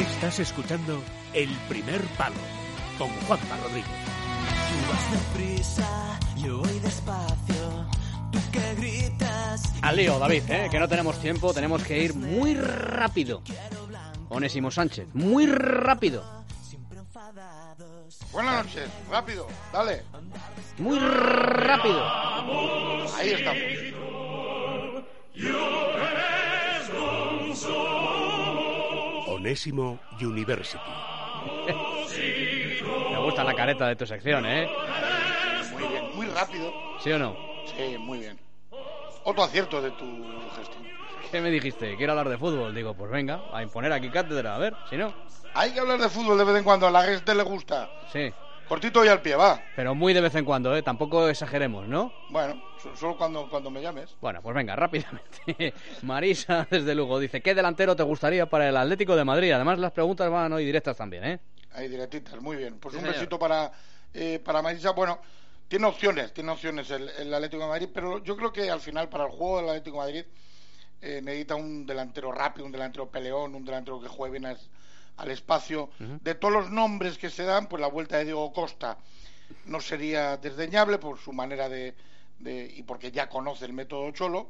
Estás escuchando El Primer Palo con Juanpa Rodríguez. Tú vas deprisa, yo voy despacio. Tú que gritas. Al lío, David, ¿eh? que no tenemos tiempo, tenemos que ir muy rápido. Onésimo Sánchez, muy rápido. Buenas noches, rápido, dale. Muy rápido. Ahí estamos. Onésimo University. Me gusta la careta de tu sección, ¿eh? Muy bien, muy rápido. ¿Sí o no? Sí, muy bien. Otro acierto de tu gestión. ¿Qué me dijiste? Quiero hablar de fútbol. Digo, pues venga, a imponer aquí cátedra, a ver, si no. Hay que hablar de fútbol de vez en cuando, a la gente le gusta. Sí, Cortito y al pie, va. pero muy de vez en cuando, ¿eh? Tampoco exageremos, ¿no? Bueno, so- solo cuando, cuando me llames. Bueno, pues venga, rápidamente. Marisa, desde Lugo, dice, ¿qué delantero te gustaría para el Atlético de Madrid? Además, las preguntas van hoy directas también, ¿eh? Ahí directitas, muy bien. Pues Sí, un señor. besito para, eh, para Marisa. Bueno, tiene opciones, tiene opciones el, el Atlético de Madrid, pero yo creo que al final para el juego del Atlético de Madrid eh, necesita un delantero rápido, un delantero peleón, un delantero que juegue bien al espacio. De todos los nombres que se dan, pues la vuelta de Diego Costa no sería desdeñable por su manera de, de- y porque ya conoce el método Cholo.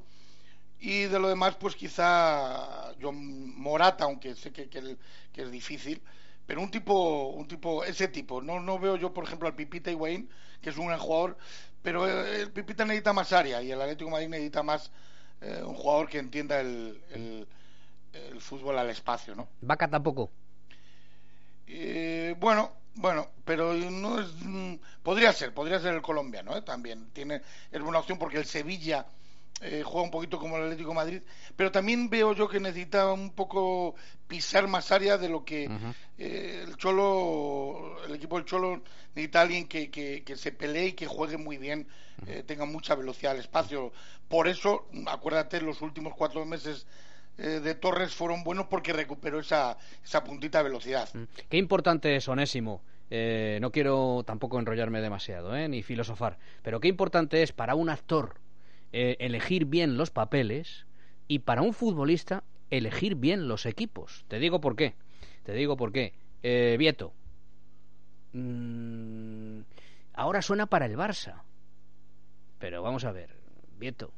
Y de lo demás, pues quizá John Morata, aunque sé que, que, el- que es difícil, pero un tipo, un tipo, ese tipo. No, no veo yo, por ejemplo, al Pipita Higuaín, que es un gran jugador, pero el, el Pipita necesita más área y el Atlético de Madrid necesita más eh, un jugador que entienda el, el, el fútbol al espacio, ¿no? Vaca tampoco. Eh, bueno, bueno, pero no es. mm, Podría ser, podría ser el colombiano, ¿eh? También tiene es buena opción porque el Sevilla eh, juega un poquito como el Atlético de Madrid, pero también veo yo que necesita un poco pisar más área de lo que eh, el Cholo, el equipo del Cholo necesita alguien que, que, que se pelee y que juegue muy bien, eh, tenga mucha velocidad al espacio. Por eso, acuérdate, los últimos cuatro meses eh, de Torres fueron buenos porque recuperó esa, esa puntita de velocidad. Mm. Qué importante es Onésimo. Eh, no quiero tampoco enrollarme demasiado, ¿eh? ni filosofar, pero qué importante es para un actor eh, elegir bien los papeles y para un futbolista elegir bien los equipos. Te digo por qué. Te digo por qué. Eh, Vieto. Mm, ahora suena para el Barça. Pero vamos a ver, Vieto.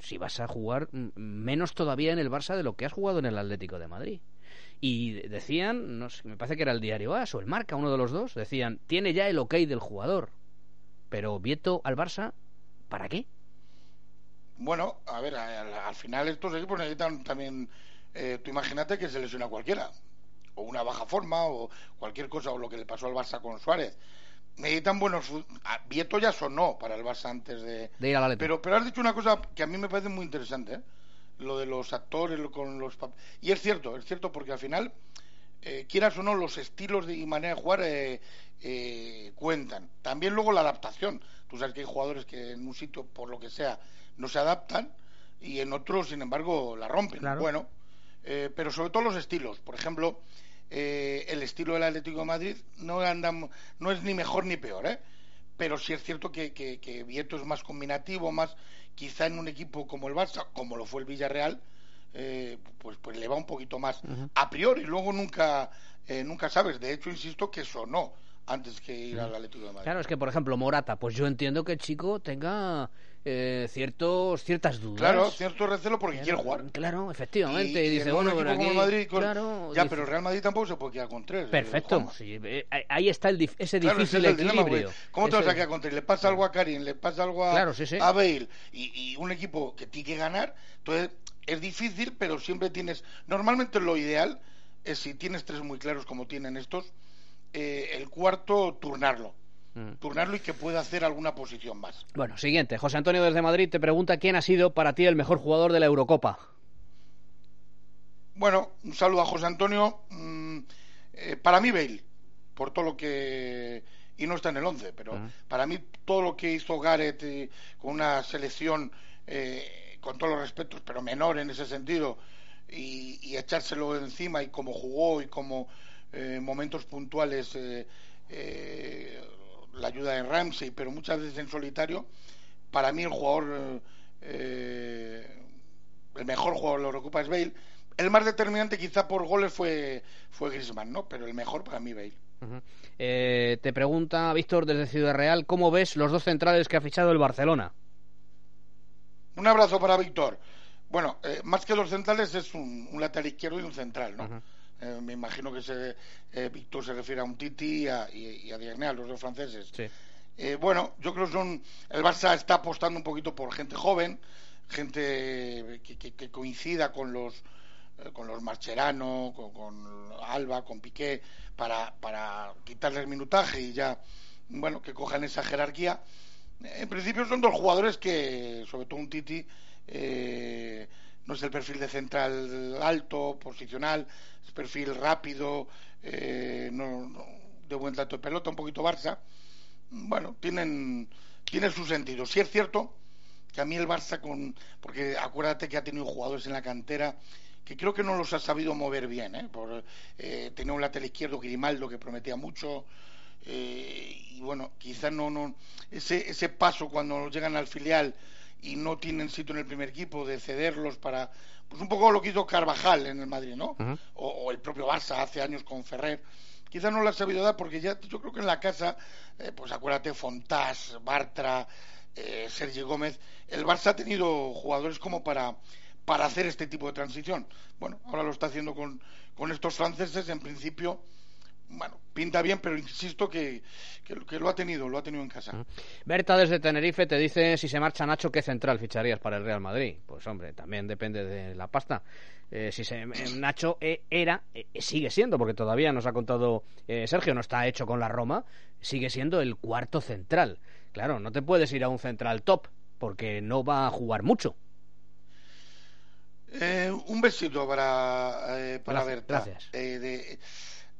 Si vas a jugar menos todavía en el Barça de lo que has jugado en el Atlético de Madrid. Y de- decían, no sé, me parece que era el diario AS o el Marca, uno de los dos, decían, tiene ya el ok del jugador. Pero Vieto al Barça, ¿para qué? Bueno, a ver, al, al final estos equipos necesitan también, eh, tú imagínate que se lesiona cualquiera, o una baja forma, o cualquier cosa, o lo que le pasó al Barça con Suárez. Necesitan buenos... fu- a Vieto ya sonó para el Barça antes de... De ir al Atlético. Pero, pero has dicho una cosa que a mí me parece muy interesante, ¿eh? lo de los actores lo- con los pap- y es cierto, es cierto porque al final eh, quieras o no los estilos de, y manera de jugar eh, eh, cuentan. También luego la adaptación. Tú sabes que hay jugadores que en un sitio por lo que sea no se adaptan y en otros sin embargo la rompen. Claro. Bueno, eh, pero sobre todo los estilos. Por ejemplo, eh, el estilo del Atlético de Madrid no anda, no es ni mejor ni peor, ¿eh? pero sí es cierto que, que, que Vieto es más combinativo, más quizá en un equipo como el Barça, como lo fue el Villarreal, eh, pues, pues le va un poquito más a priori, luego nunca, eh, nunca sabes, de hecho insisto que sonó antes que ir al Atlético de Madrid. Claro, es que, por ejemplo, Morata, pues yo entiendo que el chico tenga eh, ciertos, ciertas dudas. Claro, cierto recelo porque quiere jugar. Claro, efectivamente. Y, dice, en un bueno, pero como aquí... el Madrid, con- claro, ya, dice- pero el Real Madrid tampoco se puede quedar con tres. eh, Perfecto. Sí, eh, ahí está el dif- ese Claro, ese difícil es el dilema, equilibrio. porque ¿Cómo te vas Ese- a quedar con tres? Le pasa algo a Karim, le pasa algo a, Claro, sí, sí. a Bale y, y un equipo que tiene que ganar. Entonces, es difícil, pero siempre tienes. Normalmente lo ideal es si tienes tres muy claros como tienen estos, eh, el cuarto turnarlo. Mm. Turnarlo y que pueda hacer alguna posición más. Bueno, siguiente. José Antonio desde Madrid te pregunta quién ha sido para ti el mejor jugador de la Eurocopa. Bueno, un saludo a José Antonio. Mm, eh, para mí, Bale, por todo lo que. Y no está en el 11, pero Ujú. para mí todo lo que hizo Gareth eh, con una selección, eh, con todos los respetos, pero menor en ese sentido, y, y echárselo encima y cómo jugó y como momentos puntuales, eh, eh, la ayuda de Ramsey, pero muchas veces en solitario, para mí el jugador, eh, el mejor jugador la Eurocopa es Bale. El más determinante quizá por goles fue, fue Griezmann, ¿no? Pero el mejor para mí Bale. Eh, te pregunta Víctor desde Ciudad Real, ¿cómo ves los dos centrales que ha fichado el Barcelona? Un abrazo para Víctor. Bueno, eh, más que los centrales es un, un lateral izquierdo y un central, ¿no? Eh, me imagino que se, eh, Víctor se refiere a un Titi y a, y, y a Diagne, a los dos franceses. Sí. Eh, bueno, yo creo que son. El Barça está apostando un poquito por gente joven, gente que, que- que coincida con los eh, con los Marcherano, con, con Alba, con Piqué, para, para quitarles minutaje y ya, bueno, que cojan esa jerarquía. En principio son dos jugadores que, sobre todo un Titi, eh, no es el perfil de central alto, posicional, es perfil rápido, eh, no- de buen trato de pelota, un poquito Barça bueno, tienen, tiene su sentido. Sí es cierto que a mí el Barça con, porque acuérdate que ha tenido jugadores en la cantera que creo que no los ha sabido mover bien, ¿eh? Por, eh, tenía un lateral izquierdo Grimaldo que prometía mucho eh, y bueno, quizás no, no, ese, ese paso cuando llegan al filial y no tienen sitio en el primer equipo de cederlos para, pues un poco lo que hizo Carvajal en el Madrid, ¿no? O, o el propio Barça hace años con Ferrer. Quizás no lo ha sabido dar porque ya yo creo que en la casa, eh, pues acuérdate, Fontás, Bartra, eh, Sergi Gómez, el Barça ha tenido jugadores como para, para hacer este tipo de transición. Bueno, ahora lo está haciendo con, con estos franceses, en principio, bueno, pinta bien, pero insisto que, que, que lo ha tenido, lo ha tenido en casa. Berta desde Tenerife te dice si se marcha Nacho, ¿qué central ficharías para el Real Madrid? Pues hombre, también depende de la pasta. Eh, si se, eh, Nacho eh, era, eh, sigue siendo, porque todavía nos ha contado eh, Sergio, no está hecho con la Roma, sigue siendo el cuarto central. Claro, no te puedes ir a un central top, porque no va a jugar mucho. Eh, un besito para, eh, para Gracias, Berta. gracias. Eh, de-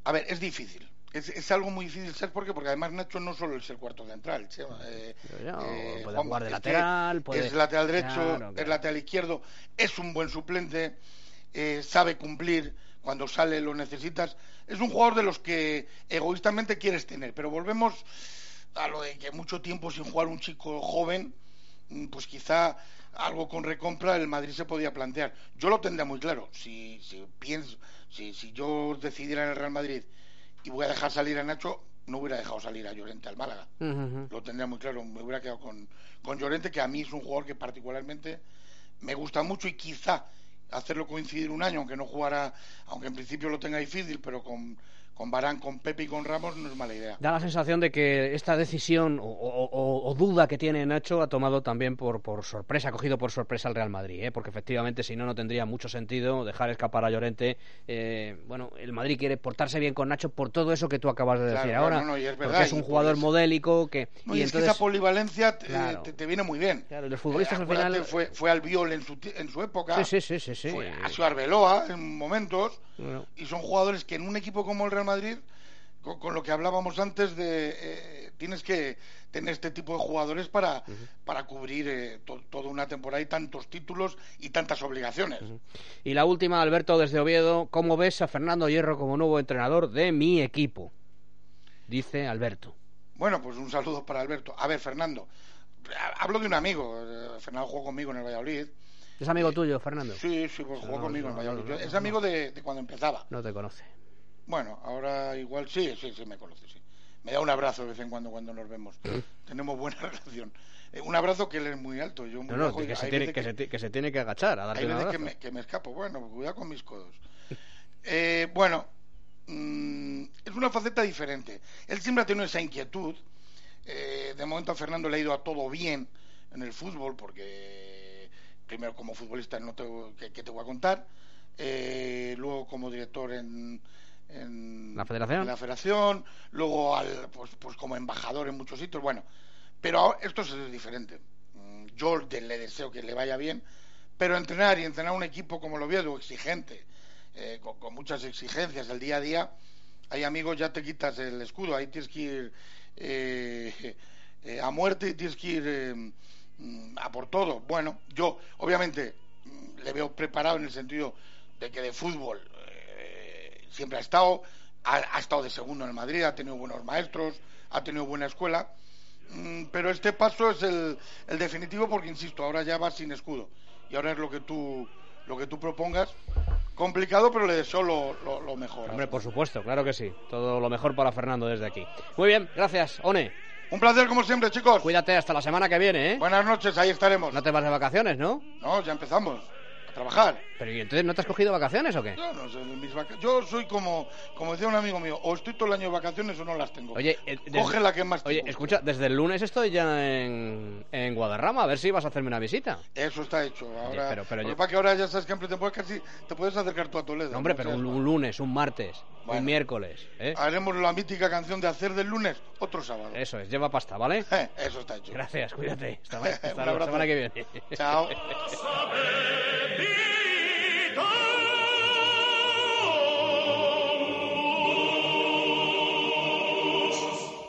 a ver, es difícil. Es, es algo muy difícil, ¿sabes por qué? Porque además Nacho no solo es el cuarto central. Eh, Ya, eh, puede jugar de lateral, puede- Es lateral derecho, Claro, es lateral izquierdo, es un buen suplente, eh, sabe cumplir cuando sale lo necesitas. Es un jugador de los que egoístamente quieres tener, pero volvemos a lo de que mucho tiempo sin jugar un chico joven, pues quizá algo con recompra el Madrid se podía plantear. Yo lo tendría muy claro. Si, si pienso, si, si yo decidiera en el Real Madrid y voy a dejar salir a Nacho, no hubiera dejado salir a Llorente al Málaga. Lo tendría muy claro. Me hubiera quedado con, con Llorente, que a mí es un jugador que particularmente me gusta mucho y quizá hacerlo coincidir un año, aunque no jugara, aunque en principio lo tenga difícil, pero con, con Barán, con Pepe y con Ramos no es mala idea. Da la sensación de que esta decisión o, o- o- duda que tiene Nacho ha tomado también por, por sorpresa, ha cogido por sorpresa al Real Madrid, ¿eh? porque efectivamente si no, no tendría mucho sentido dejar escapar a Llorente. Eh, bueno, el Madrid quiere portarse bien con Nacho por todo eso que tú acabas de Claro, decir ahora, no, no, y es porque verdad, es un jugador eso- modélico que... No, y, y es que entonces, esa polivalencia te, Claro. te- te viene muy bien. Claro, los futbolistas Eh, al final- fue, fue al Viol en su, en su época. Sí, sí, sí, sí, sí. Fue, ha sido Arbeloa en momentos. Bueno. Y son jugadores que en un equipo como el Real Madrid, con, con lo que hablábamos antes de... eh, tienes que tener este tipo de jugadores para, para cubrir eh, to- toda una temporada y tantos títulos y tantas obligaciones. Y la última, Alberto, desde Oviedo, ¿cómo ves a Fernando Hierro como nuevo entrenador de mi equipo? Dice Alberto. Bueno, pues un saludo para Alberto. A ver, Fernando, ha- hablo de un amigo. eh, Fernando jugó conmigo en el Valladolid. ¿Es amigo tuyo, Fernando? Sí, sí, pues jugó No, conmigo en el Valladolid. no, es amigo de, de cuando empezaba. No te conoce. Bueno, ahora igual sí, sí, sí, me conoce, sí. Me da un abrazo de vez en cuando cuando nos vemos. Tenemos buena relación. Eh, un abrazo que él es muy alto, yo muy No, no, bajo, que se, tiene, que, se, ti- que se tiene que agachar a darte hay veces que me, que me escapo. Bueno, cuidado con mis codos. Eh, bueno, mm, es una faceta diferente. Él siempre ha tenido esa inquietud. Eh, de momento a Fernando le ha ido a todo bien en el fútbol, porque primero como futbolista no tengo que, que te voy a contar. Eh, luego como director en, en ¿La federación? en la federación, luego al, pues, pues como embajador en muchos sitios. Bueno, pero ahora- esto es diferente. Mm, Yo le deseo que le vaya bien, pero entrenar y entrenar un equipo como lo Oviedo, exigente, eh, con, con muchas exigencias el día a día, hay amigos, ya te quitas el escudo, ahí tienes que ir eh, eh, a muerte y tienes que ir eh, mm, a por todo. Bueno, yo obviamente mm, le veo preparado en el sentido de que de fútbol siempre ha estado, ha, ha estado de segundo en Madrid, ha tenido buenos maestros, ha tenido buena escuela, mm, pero este paso es el, el definitivo porque, insisto, ahora ya va sin escudo y ahora es lo que tú, lo que tú propongas complicado, pero le deseo lo, lo, lo mejor. Hombre, por supuesto, claro que sí. Todo lo mejor para Fernando desde aquí. Muy bien, gracias, One. Un placer como siempre, chicos. Cuídate hasta la semana que viene, ¿eh? Buenas noches, ahí estaremos. No te vas de vacaciones, ¿no? No, ya empezamos trabajar. Pero ¿y entonces no te has cogido vacaciones o qué? No sé, mis yo soy como, como decía un amigo mío, o estoy todo el año de vacaciones o no las tengo. Oye, eh, desde- Coge la que más te Oye, guste. escucha, desde el lunes estoy ya en, en Guadarrama, a ver si vas a hacerme una visita. Eso está hecho. Ahora, pero- pero lo yo- pasa que ahora ya sabes que en pretemporada casi te puedes acercar tú a Toledo. No, hombre, ¿no? pero un, un lunes, un martes, Bueno. un miércoles, ¿eh? Haremos la mítica canción de hacer del lunes otro sábado. Eso es, lleva pasta, ¿vale? Eh, Eso está hecho. Gracias, cuídate. Hasta, hasta la semana que viene. Chao.